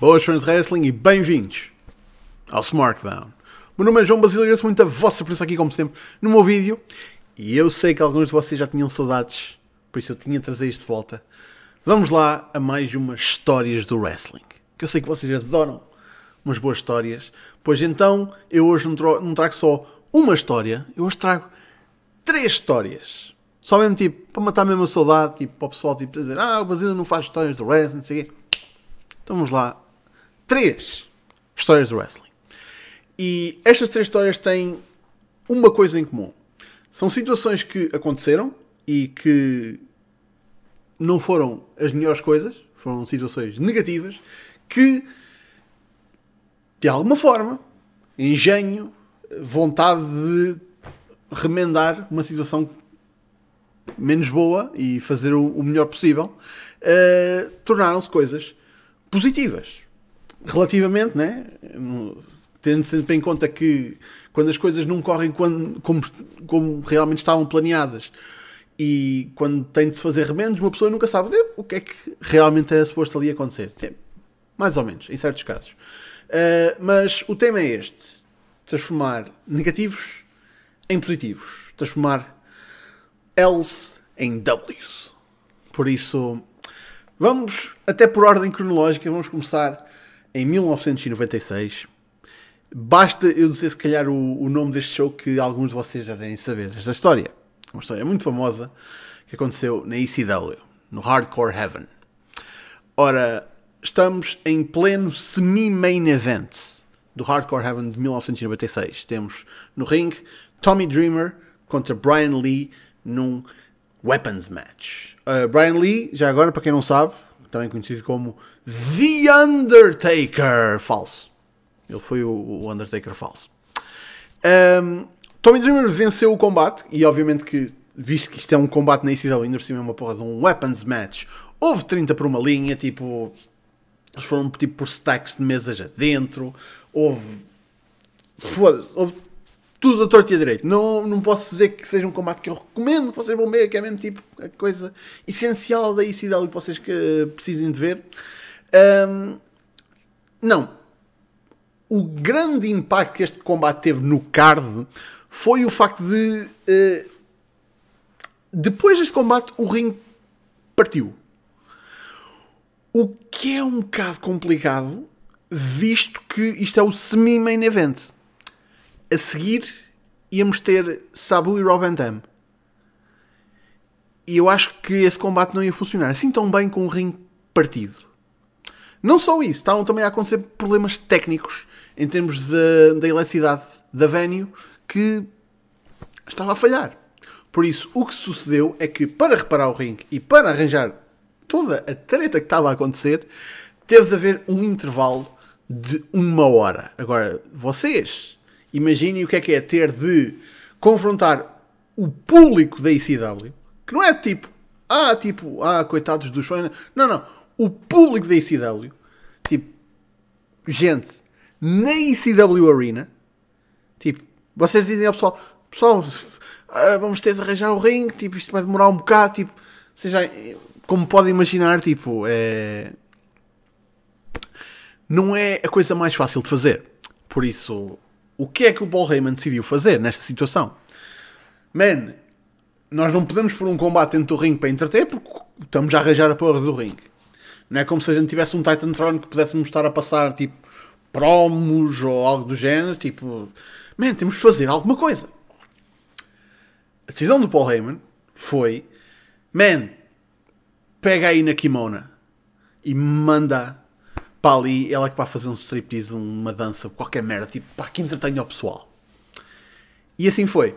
Boas fãs de wrestling e bem-vindos ao SmackDown. Meu nome é João Basílio e agradeço muito a vossa presença aqui, como sempre, no meu vídeo. E eu sei que alguns de vocês já tinham saudades, por isso eu tinha de trazer isto de volta. Vamos lá a mais umas histórias do wrestling. Que eu sei que vocês adoram umas boas histórias. Pois então, eu hoje não, tro- não trago só uma história, eu hoje trago três histórias. Só mesmo tipo, para matar mesmo a saudade, tipo, para o pessoal tipo, dizer, ah, o Basílio não faz histórias do wrestling, não sei o quê. Então vamos lá. Três histórias do wrestling. E estas três histórias têm uma coisa em comum. São situações que aconteceram e que não foram as melhores coisas, foram situações negativas que, de alguma forma, engenho, vontade de remendar uma situação menos boa e fazer o, melhor possível, eh, tornaram-se coisas positivas. Relativamente, né? Tendo sempre em conta que quando as coisas não correm quando- como, como realmente estavam planeadas e quando tem de se fazer remendos, uma pessoa nunca sabe o que é que realmente é suposto ali acontecer. Mais ou menos, em certos casos. Eh, mas o tema é este: transformar negativos em positivos. Transformar L's em W's. Por isso, vamos até por ordem cronológica, vamos começar em 1996. Basta eu dizer se calhar o, o nome deste show que alguns de vocês já devem saber. Esta história, uma história muito famosa que aconteceu na ECW, no Hardcore Heaven. Ora, estamos em pleno semi-main event do Hardcore Heaven de 1996. Temos no ring Tommy Dreamer contra Brian Lee num Weapons Match. Uh, Brian Lee, já agora, para quem não sabe, também conhecido como The Undertaker falso. Ele foi o, Undertaker falso. Um, Tommy Dreamer venceu o combate e obviamente que, visto que isto é um combate na ECW, ainda por cima é uma porra de um weapons match, houve 30 por uma linha, tipo, eles foram tipo por stacks de mesas adentro, houve, foda-se, houve tudo a torto e a direito. Não, não posso dizer que seja um combate que eu recomendo que vocês vão ver, que é mesmo tipo a coisa essencial da ECW que vocês que precisem de ver. Um, não, o grande impacto que este combate teve no card foi o facto de eh, depois deste combate o ringue partiu. O que é um bocado complicado, visto que isto é o semi-main event. A seguir íamos ter Sabu e Rob Dam. E eu acho que esse combate não ia funcionar assim tão bem com o ringue partido. Não só isso, estavam também a acontecer problemas técnicos em termos da da eletricidade da venue que estava a falhar. Por isso, o que sucedeu é que para reparar o ringue e para arranjar toda a treta que estava a acontecer, teve de haver um intervalo de uma hora. Agora, vocês imaginem o que é que é ter de confrontar o público da ICW, que não é tipo, ah, tipo, ah, coitados dos fãs. Não, não. O público da ICW, tipo, gente, na ICW Arena, tipo, vocês dizem ao pessoal, pessoal, ah, vamos ter de arranjar o ringue, tipo, isto vai demorar um bocado, tipo, já, como podem imaginar, tipo, é... Não é a coisa mais fácil de fazer. Por isso, o que é que o Paul Heyman decidiu fazer nesta situação? Man, nós não podemos pôr um combate dentro do ringue para entreter porque estamos a arranjar a porra do ringue. Não é como se a gente tivesse um Titantron que pudéssemos estar a passar tipo promos ou algo do género. Tipo, man, temos de fazer alguma coisa. A decisão do Paul Heyman foi: man, pega aí na Kimona e manda para ali ela que vai fazer um striptease, uma dança, qualquer merda, tipo, pá, que entretenha o pessoal. E assim foi.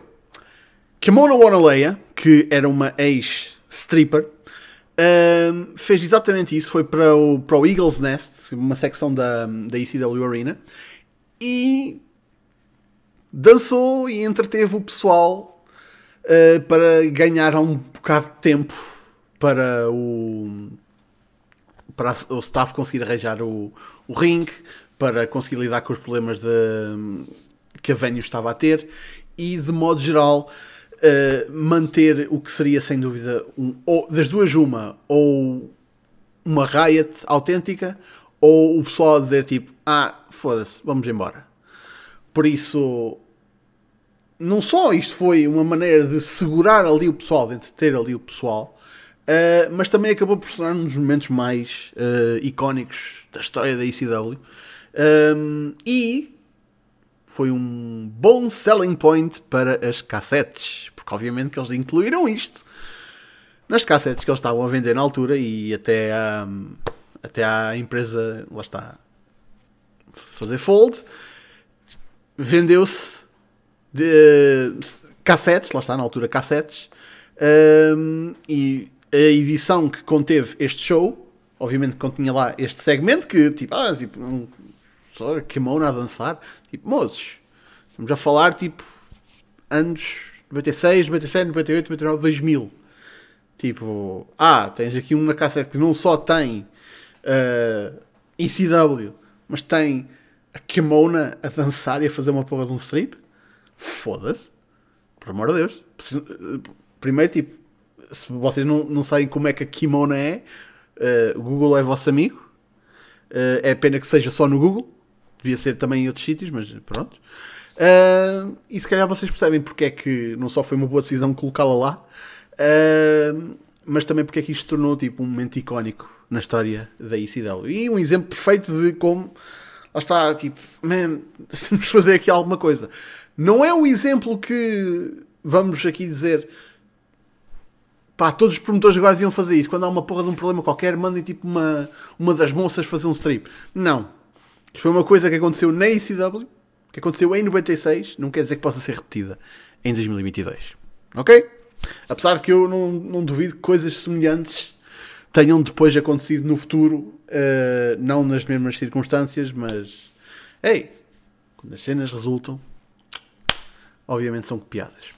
Kimona Wanaleia, que era uma ex-stripper, ahm, fez exatamente isso. Foi para o, para o Eagles Nest, uma secção da, da ECW Arena, e dançou e entreteve o pessoal ah, para ganhar um bocado de tempo para o para o staff conseguir arranjar o, o ring, para conseguir lidar com os problemas de, que a venue estava a ter e de modo geral uh, manter o que seria sem dúvida um, ou, das duas uma ou uma riot autêntica ou o pessoal a dizer tipo, ah, foda-se, vamos embora. Por isso, não só isto foi uma maneira de segurar ali o pessoal, de entreter ali o pessoal, uh, mas também acabou por ser um dos momentos mais uh, icónicos da história da ECW. Um, e foi um bom selling point para as cassetes, porque obviamente que eles incluíram isto nas cassetes que eles estavam a vender na altura e até a, até a empresa, lá está, fazer fold, vendeu-se de cassetes, lá está na altura cassetes, um, e a edição que conteve este show, obviamente continha lá este segmento que tipo, ah, tipo, um, só kimono a dançar, tipo, moços, vamos a falar tipo anos 96, 97, 98, 99, 2000. Tipo, ah, tens aqui uma cassete que não só tem uh, ECW, mas tem a Kimona a dançar e a fazer uma porra de um strip. Foda-se. Por amor de Deus. Primeiro, tipo, se vocês não, não sabem como é que a Kimona é, uh, o Google é vosso amigo. Uh, é pena que seja só no Google. Devia ser também em outros sítios, mas pronto. Uh, e se calhar vocês percebem porque é que não só foi uma boa decisão colocá-la lá, uh, mas também porque é que isto se tornou tipo, um momento icónico na história da ECW. E um exemplo perfeito de como lá está, tipo, man, temos de fazer aqui alguma coisa. Não é o exemplo que vamos aqui dizer pá, todos os promotores agora iam fazer isso. Quando há uma porra de um problema qualquer, mandem tipo uma, uma das moças fazer um strip. Não. Isto foi uma coisa que aconteceu na ECW, que aconteceu em 96, não quer dizer que possa ser repetida em 2022. Ok? Apesar de que eu não, não duvido que coisas semelhantes tenham depois acontecido no futuro, uh, não nas mesmas circunstâncias, mas ei, quando as cenas resultam, obviamente são copiadas.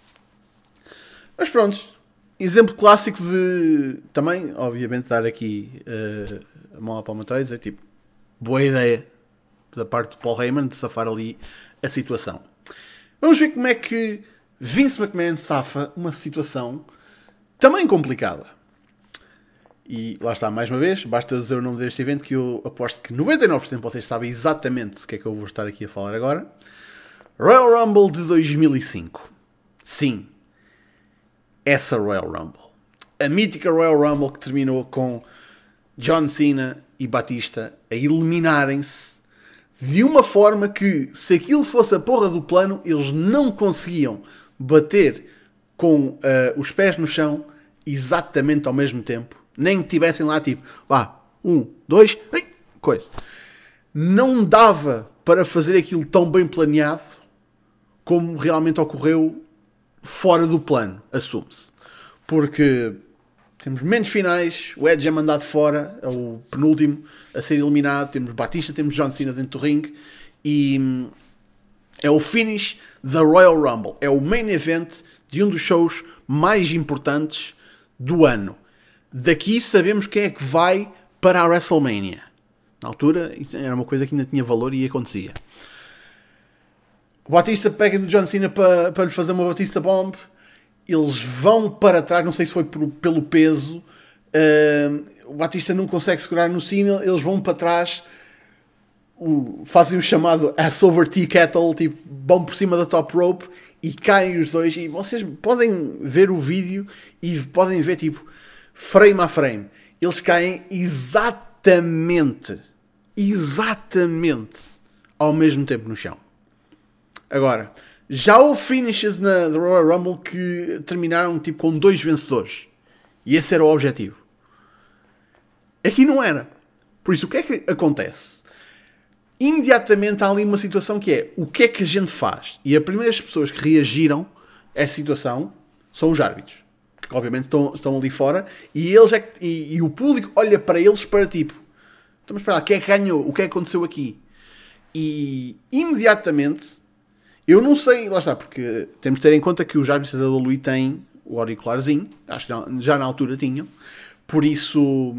Mas pronto, exemplo clássico de também, obviamente, dar aqui uh, a mão à palma atrás é tipo, boa ideia da parte do Paul Heyman de safar ali a situação. Vamos ver como é que Vince McMahon safa uma situação também complicada. E lá está, mais uma vez, basta dizer o nome deste evento que eu aposto que 99% de vocês sabem exatamente o que é que eu vou estar aqui a falar agora. Royal Rumble de 2005. Sim, essa Royal Rumble. A mítica Royal Rumble que terminou com John Cena e Batista a eliminarem-se de uma forma que, se aquilo fosse a porra do plano, eles não conseguiam bater com uh, os pés no chão exatamente ao mesmo tempo. Nem que tivessem lá tipo, vá, um, dois, coisa. Não dava para fazer aquilo tão bem planeado como realmente ocorreu fora do plano, assume-se. Porque temos momentos finais, o Edge é mandado fora, é o penúltimo a ser eliminado, temos Batista, temos John Cena dentro do ring e hum, é o finish da Royal Rumble. É o main event de um dos shows mais importantes do ano. Daqui sabemos quem é que vai para a WrestleMania. Na altura era uma coisa que ainda tinha valor e acontecia. O Batista pega no John Cena para, para lhe fazer uma Batista Bomb. Eles vão para trás, não sei se foi por, pelo peso. Uh, o Batista não consegue segurar no Cena, eles vão para trás o, fazem o chamado ass over tea kettle, tipo, vão por cima da top rope e caem os dois. E vocês podem ver o vídeo e podem ver, tipo, frame a frame. Eles caem exatamente, exatamente ao mesmo tempo no chão. Agora, já houve finishes na Royal Rumble que terminaram tipo com dois vencedores. E esse era o objetivo. Aqui não era. Por isso, o que é que acontece? imediatamente há ali uma situação que é o que é que a gente faz? E as primeiras pessoas que reagiram a esta situação são os árbitros, que obviamente estão, estão ali fora, e, eles é e, e, o público olha para eles para tipo, estamos para lá, quem é que ganhou? O que é que aconteceu aqui? E imediatamente, eu não sei, lá está, porque temos de ter em conta que os árbitros da WWE têm o auricularzinho, acho que já na altura tinham, por isso,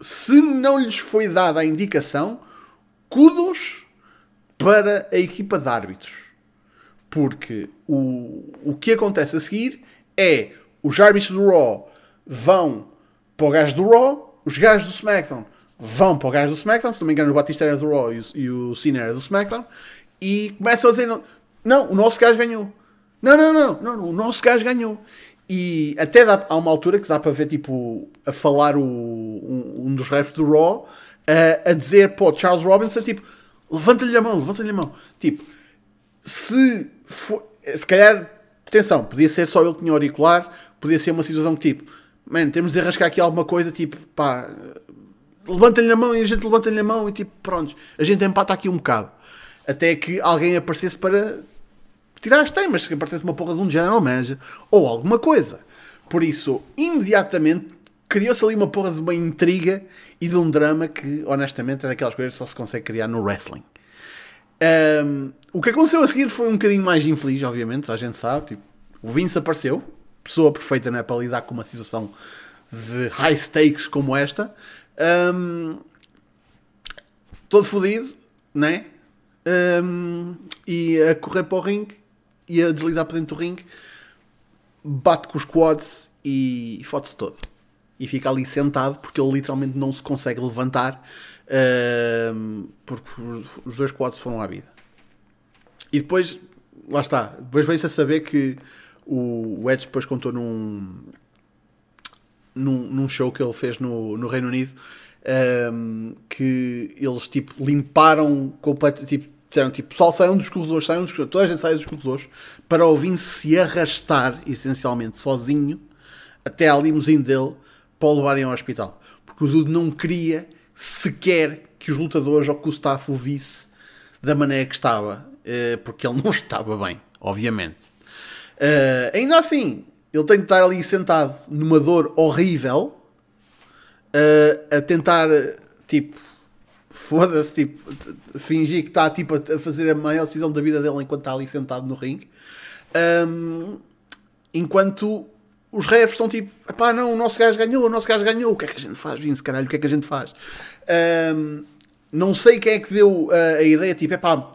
se não lhes foi dada a indicação, kudos para a equipa de árbitros. Porque o, o que acontece a seguir é os árbitros do Raw vão para o gajo do Raw, os gajos do SmackDown vão para o gajo do SmackDown, se não me engano o Batista era do Raw e o, e o Cena era do SmackDown, e começam a dizer, não, o nosso gajo ganhou. Não, não, não, não, não, o nosso gajo ganhou. E até dá, há uma altura que dá para ver, tipo, a falar o, um, um dos refs do Raw, a, a dizer, pô, Charles Robinson, tipo, levanta-lhe a mão, levanta-lhe a mão. Tipo, se for, se calhar, atenção, podia ser só ele que tinha auricular, podia ser uma situação que, tipo, man, temos de arrascar aqui alguma coisa, tipo, pá, levanta-lhe a mão e a gente levanta-lhe a mão e, tipo, pronto, a gente empata aqui um bocado. Até que alguém aparecesse para tirar as temas, que aparecesse uma porra de um general manager ou alguma coisa. Por isso, imediatamente criou-se ali uma porra de uma intriga e de um drama que, honestamente, é daquelas coisas que só se consegue criar no wrestling. Um, o que aconteceu a seguir foi um bocadinho mais infeliz, obviamente, a gente sabe. Tipo, o Vince apareceu, pessoa perfeita né, para lidar com uma situação de high stakes como esta. Um, todo fodido, né? Um, e a correr para o ringue e a deslizar para dentro do ringue, bate com os quads e fode-se todo. E fica ali sentado porque ele literalmente não se consegue levantar uh, porque os dois quads foram à vida. E depois, lá está, depois veio-se a saber que o Edge depois contou num, num, num show que ele fez no, no Reino Unido um, que eles tipo limparam completamente tipo, disseram tipo, pessoal saiam dos corredores, saiam dos corredores, toda a gente sai dos corredores para o Vince se arrastar essencialmente sozinho até à limusine dele para o levarem ao hospital. Porque o Dude não queria sequer que os lutadores ou que o staff o visse da maneira que estava, eh, porque ele não estava bem, obviamente. Uh, ainda assim, ele tem de estar ali sentado numa dor horrível uh, a tentar, tipo, foda-se, tipo, fingir que está tipo, a fazer a maior decisão da vida dele enquanto está ali sentado no ringue. Um, enquanto os refs estão tipo, pá, não, o nosso gajo ganhou, o nosso gajo ganhou, o que é que a gente faz, Vince, caralho, o que é que a gente faz? Um, não sei quem é que deu a, ideia, tipo, é pá,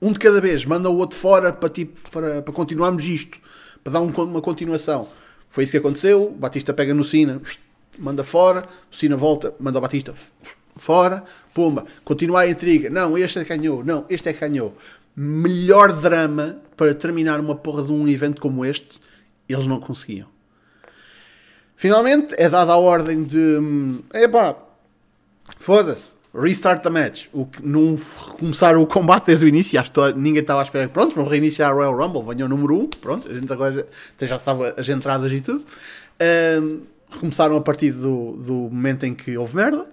um de cada vez, manda o outro fora para, tipo, para, para continuarmos isto, para dar um, uma continuação. Foi isso que aconteceu, Batista pega no Sina, manda fora, o Sina volta, manda o Batista fora, pumba, continua a intriga, não, este é que ganhou, não, este é que ganhou. Melhor drama para terminar uma porra de um evento como este, eles não conseguiam. Finalmente é dada a ordem de. Hum, epá, foda-se restart the match. O que não começar o combate desde o início, acho que ninguém estava à espera. Pronto, vão reiniciar a Royal Rumble, venham o número 1. Um, pronto, a gente agora já sabe as entradas e tudo. Um, começaram a partir do, do momento em que houve merda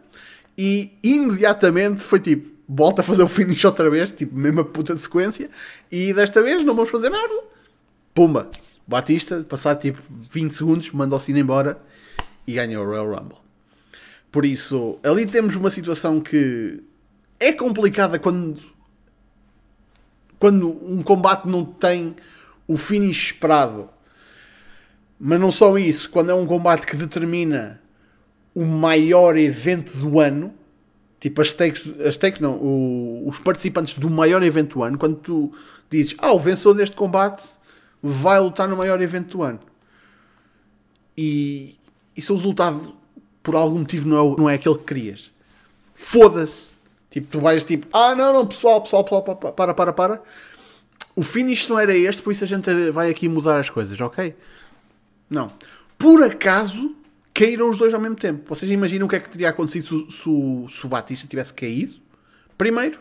e imediatamente foi tipo, volta a fazer o finish outra vez, tipo, mesma puta sequência, e desta vez não vamos fazer merda. Pumba, Batista, passado tipo 20 segundos, manda o sino embora e ganha o Royal Rumble. Por isso, ali temos uma situação que é complicada quando, quando um combate não tem o finish esperado. Mas não só isso, quando é um combate que determina o maior evento do ano, tipo as stakes, as stakes não, o, os participantes do maior evento do ano, quando tu dizes, ah, o vencedor deste combate vai lutar no maior evento do ano. E isso é o resultado por algum motivo não é, não é aquele que querias. Foda-se. Tipo, tu vais tipo, ah, não, não, pessoal, pessoal, pessoal, para, para, para. O finish não era este, por isso a gente vai aqui mudar as coisas, ok? Não. Por acaso, caíram os dois ao mesmo tempo. Vocês imaginam o que é que teria acontecido se, se, se o Batista tivesse caído? Primeiro,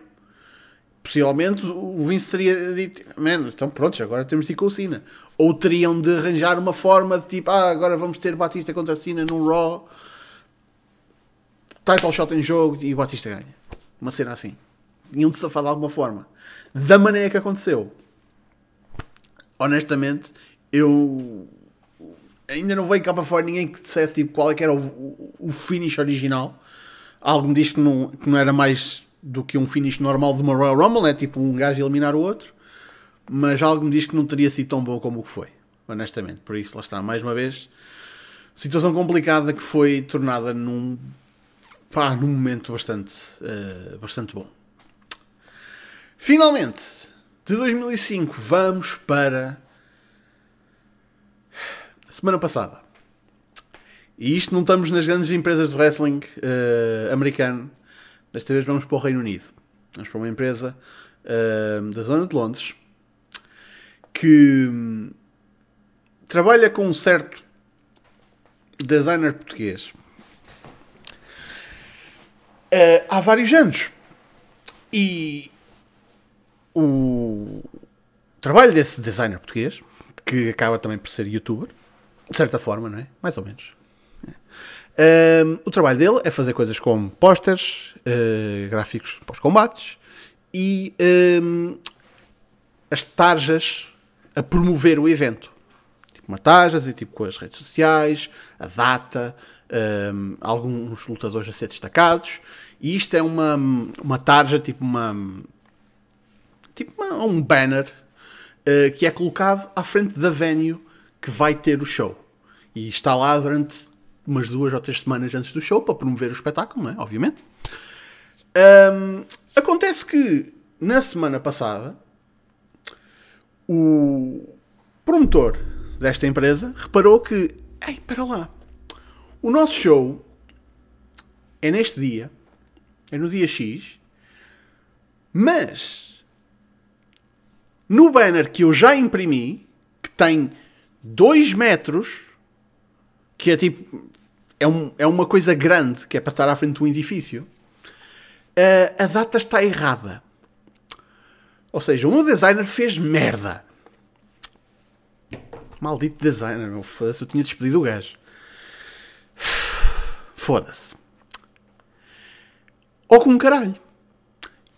possivelmente o Vince teria dito, man, então pronto, agora temos de ir com o Cena. Ou teriam de arranjar uma forma de tipo, ah, agora vamos ter Batista contra Cena num Raw title shot em jogo e o Batista ganha. Uma cena assim. Tinham de safar de alguma forma. Da maneira que aconteceu. Honestamente, eu ainda não veio cá para fora ninguém que dissesse tipo, qual é que era o, o, finish original. Algo me diz que não, que não era mais do que um finish normal de uma Royal Rumble, é tipo um gajo eliminar o outro. Mas algo me diz que não teria sido tão bom como o que foi. Honestamente. Por isso, lá está, mais uma vez. Situação complicada que foi tornada num pá, num momento bastante, uh, bastante bom. Finalmente, de 2005, vamos para semana passada. E isto não estamos nas grandes empresas de wrestling uh, americano. Desta vez vamos para o Reino Unido. Vamos para uma empresa uh, da zona de Londres que hum, trabalha com um certo designer português uh, há vários anos. E o trabalho desse designer português, que acaba também por ser youtuber, de certa forma, não é? Mais ou menos. Um, o trabalho dele é fazer coisas como posters, uh, gráficos para os combates e um, as tarjas a promover o evento. Tipo uma tarjas e tipo com as redes sociais, a data, um, alguns lutadores a ser destacados. E isto é uma, uma tarja, tipo uma. Tipo uma, um banner uh, que é colocado à frente da venue que vai ter o show. E está lá durante umas duas ou três semanas antes do show para promover o espetáculo, não é? Obviamente. Um, acontece que na semana passada o promotor desta empresa reparou que, ei, para lá, o nosso show é neste dia, é no dia X, mas no banner que eu já imprimi, que tem 2 metros, que é tipo. É, um, é uma coisa grande, que é para estar à frente de um edifício, a, a data está errada. Ou seja, meu designer fez merda. Maldito designer, meu. Foda-se, eu tinha despedido o gajo. Foda-se. Ou com caralho.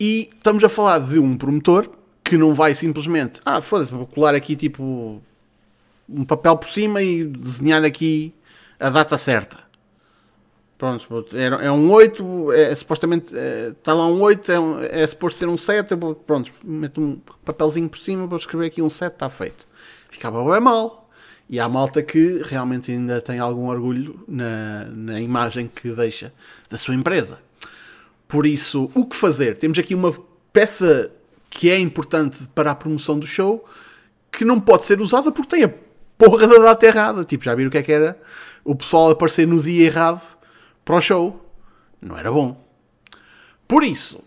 E estamos a falar de um promotor que não vai simplesmente, ah, foda-se, vou colar aqui tipo um papel por cima e desenhar aqui a data certa. Pronto, é, é um 8, é, é supostamente é, está lá um 8, é, um, é suposto ser um 7, vou, pronto, meto um papelzinho por cima, vou escrever aqui um 7, está feito. Ficava bem mal. E há malta que realmente ainda tem algum orgulho na, na imagem que deixa da sua empresa. Por isso, o que fazer? Temos aqui uma peça que é importante para a promoção do show que não pode ser usada porque tem a porra da data errada. Tipo, já viram o que é que era o pessoal aparecer no dia errado para o show? Não era bom. Por isso,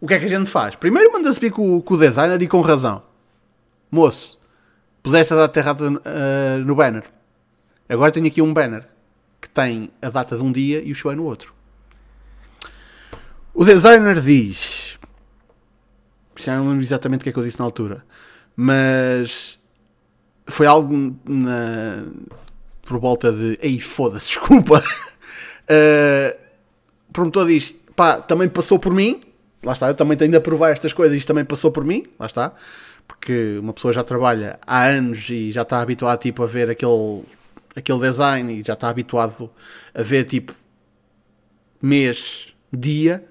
o que é que a gente faz? Primeiro manda-se vir com, com, o designer e com razão. Moço, puseste a data errada uh, no banner. Agora tenho aqui um banner que tem a data de um dia e o show é no outro. O designer diz. Já não lembro exatamente o que é que eu disse na altura. Mas foi algo na, por volta de. Ei, foda-se, desculpa. uh, o promotor diz: pá, também passou por mim. Lá está, eu também tenho de aprovar estas coisas. Isto também passou por mim. Lá está. Porque uma pessoa já trabalha há anos e já está habituado tipo, a ver aquele, aquele design e já está habituado a ver tipo mês, dia.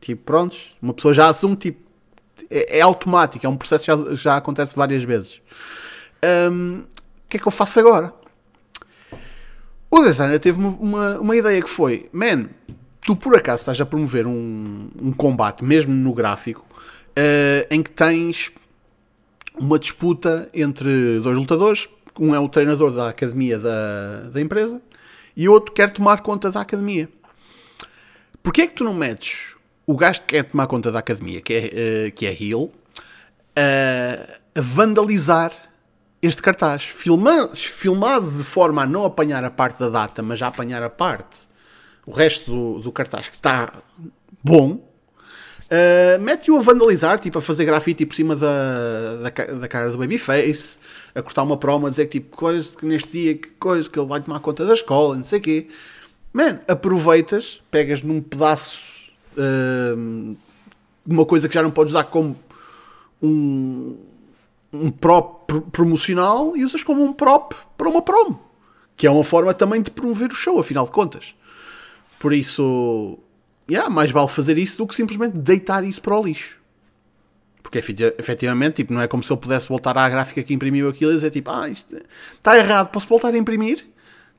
Tipo, prontos. Uma pessoa já assume tipo. É, é automático, é um processo que já, já acontece várias vezes. O que é que eu faço agora? O designer teve uma, uma, ideia que foi: Man, tu por acaso estás a promover um, um combate, mesmo no gráfico, uh, em que tens uma disputa entre dois lutadores. Um é o treinador da academia da, da empresa e o outro quer tomar conta da academia. Porquê é que tu não metes o gajo que quer tomar conta da academia, que é, uh, que é Hill, uh, a vandalizar este cartaz, filmado, filmado de forma a não apanhar a parte da data, mas a apanhar a parte, o resto do, do cartaz que está bom, uh, mete-o a vandalizar, tipo a fazer grafite por cima da, da, da, cara do Babyface, a cortar uma promo, a dizer que tipo, coisa que neste dia, que coisa que ele vai tomar conta da escola, não sei o quê. Man, aproveitas, pegas num pedaço uh, uma coisa que já não podes usar como um um prop promocional e usas como um prop para uma promo. Que é uma forma também de promover o show, afinal de contas. Por isso, yeah, mais vale fazer isso do que simplesmente deitar isso para o lixo. Porque efetivamente, tipo, não é como se eu pudesse voltar à gráfica que imprimiu aquilo e dizer tipo, ah, isto está errado, posso voltar a imprimir?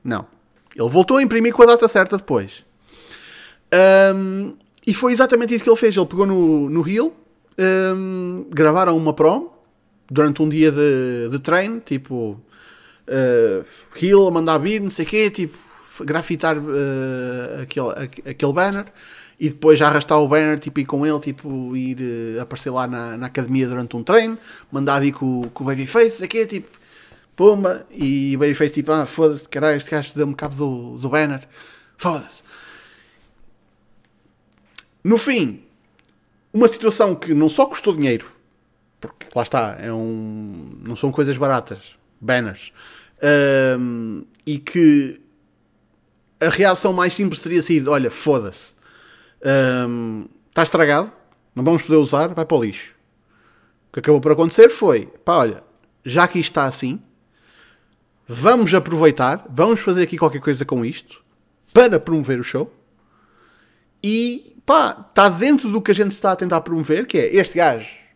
Não. Ele voltou a imprimir com a data certa depois. Um, e foi exatamente isso que ele fez. Ele pegou no, no Reel, um, gravaram uma promo durante um dia de, de treino, tipo, uh, Hill a mandar vir, não sei o quê, tipo, grafitar uh, aquele, aquele banner e depois arrastar o banner tipo, ir com ele, tipo, ir uh, aparecer lá na, na academia durante um treino, mandar vir com, com o Babyface, aqui, tipo, pumba, e o Babyface tipo, ah, foda-se, caralho, este gajo deu-me cabo do, do banner, foda-se. No fim, uma situação que não só custou dinheiro, porque lá está, é um, não são coisas baratas, banners, um, e que a reação mais simples teria sido: olha, foda-se, um, está estragado, não vamos poder usar, vai para o lixo. O que acabou por acontecer foi: pá, olha, já que isto está assim, vamos aproveitar, vamos fazer aqui qualquer coisa com isto para promover o show. E pá, está dentro do que a gente está a tentar promover, que é este gajo.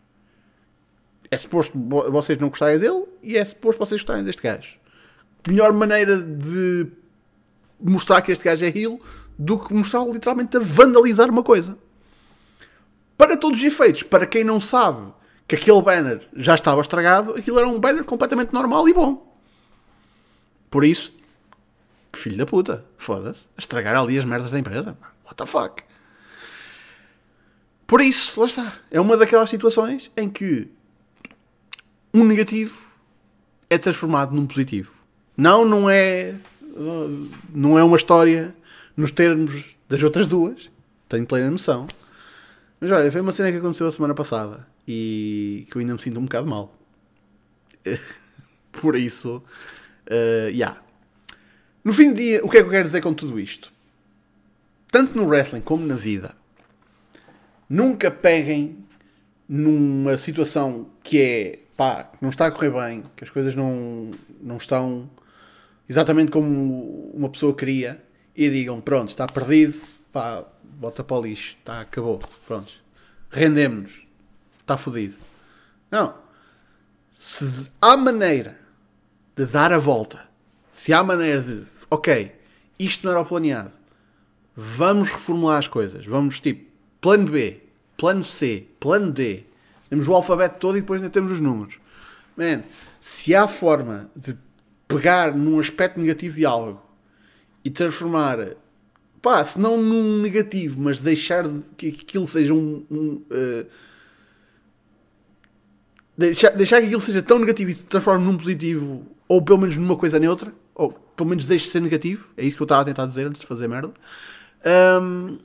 É suposto vocês não gostarem dele e é suposto vocês gostarem deste gajo. Melhor maneira de mostrar que este gajo é heal do que mostrar literalmente a vandalizar uma coisa. Para todos os efeitos, para quem não sabe que aquele banner já estava estragado, aquilo era um banner completamente normal e bom. Por isso, filho da puta, foda-se, estragar ali as merdas da empresa. What the fuck? Por isso, lá está. É uma daquelas situações em que um negativo é transformado num positivo. Não, não é. Não é uma história nos termos das outras duas. Tenho plena noção. Mas olha, foi uma cena que aconteceu a semana passada e que eu ainda me sinto um bocado mal. Por isso, uh, yeah. No fim do dia, o que é que eu quero dizer com tudo isto? Tanto no wrestling como na vida, Nunca peguem numa situação que é pá, não está a correr bem, que as coisas não, não estão exatamente como uma pessoa queria e digam, pronto, está perdido, pá, bota para o lixo, está, acabou, pronto, rendemos-nos, está fodido. Não. Se há maneira de dar a volta, se há maneira de, ok, isto não era o planeado, vamos reformular as coisas, vamos tipo, plano B, plano C, plano D. Temos o alfabeto todo e depois ainda temos os números. Man, se há forma de pegar num aspecto negativo de algo e transformar, pá, se não num negativo, mas deixar que aquilo seja um. um uh, deixar, deixar que aquilo seja tão negativo e se transforme num positivo, ou pelo menos numa coisa neutra, ou pelo menos deixe de ser negativo, é isso que eu estava a tentar dizer antes de fazer merda, um,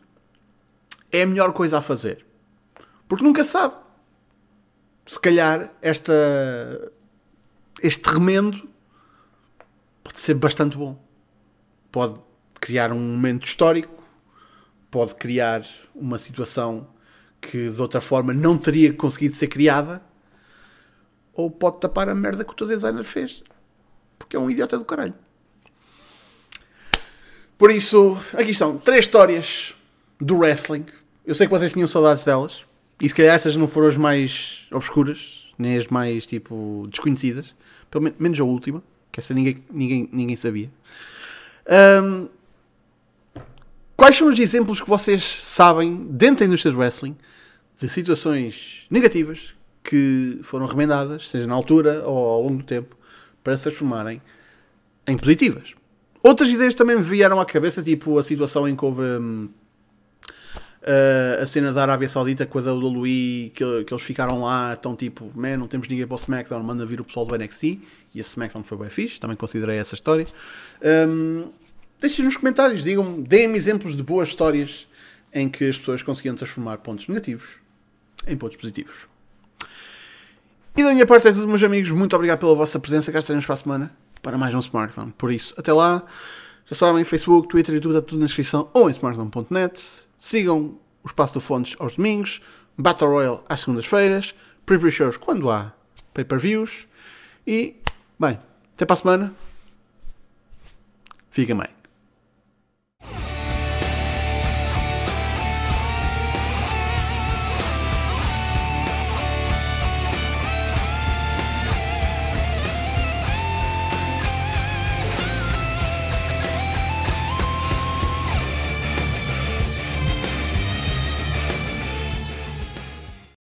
é a melhor coisa a fazer. Porque nunca sabe. Se calhar esta, este remendo pode ser bastante bom. Pode criar um momento histórico, pode criar uma situação que de outra forma não teria conseguido ser criada, ou pode tapar a merda que o teu designer fez. Porque é um idiota do caralho. Por isso, aqui estão três histórias do wrestling. Eu sei que vocês tinham saudades delas. E se calhar essas não foram as mais obscuras, nem as mais tipo desconhecidas, pelo menos a última, que essa ninguém, ninguém, ninguém sabia. Um, quais são os exemplos que vocês sabem dentro da indústria do wrestling de situações negativas que foram remendadas, seja na altura ou ao longo do tempo, para se transformarem em positivas? Outras ideias também me vieram à cabeça, tipo a situação em que houve. Um, Uh, a cena da Arábia Saudita com a WWE, que, que eles ficaram lá, tão tipo, man, não temos ninguém para o SmackDown, manda vir o pessoal do NXT. E a SmackDown foi bem fixe, também considerei essa história. Um, deixem nos comentários, digam deem-me exemplos de boas histórias em que as pessoas conseguiam transformar pontos negativos em pontos positivos. E da minha parte é tudo, meus amigos. Muito obrigado pela vossa presença. Cá estaremos para a semana para mais um smartphone. Por isso, até lá. Já sabem, Facebook, Twitter, YouTube, está tudo na descrição ou em smartphone.net. Sigam o Espaço do Fontes aos domingos, Battle Royale às segundas-feiras, Preview Shows quando há pay-per-views. E, bem, até para a semana. Fiquem bem.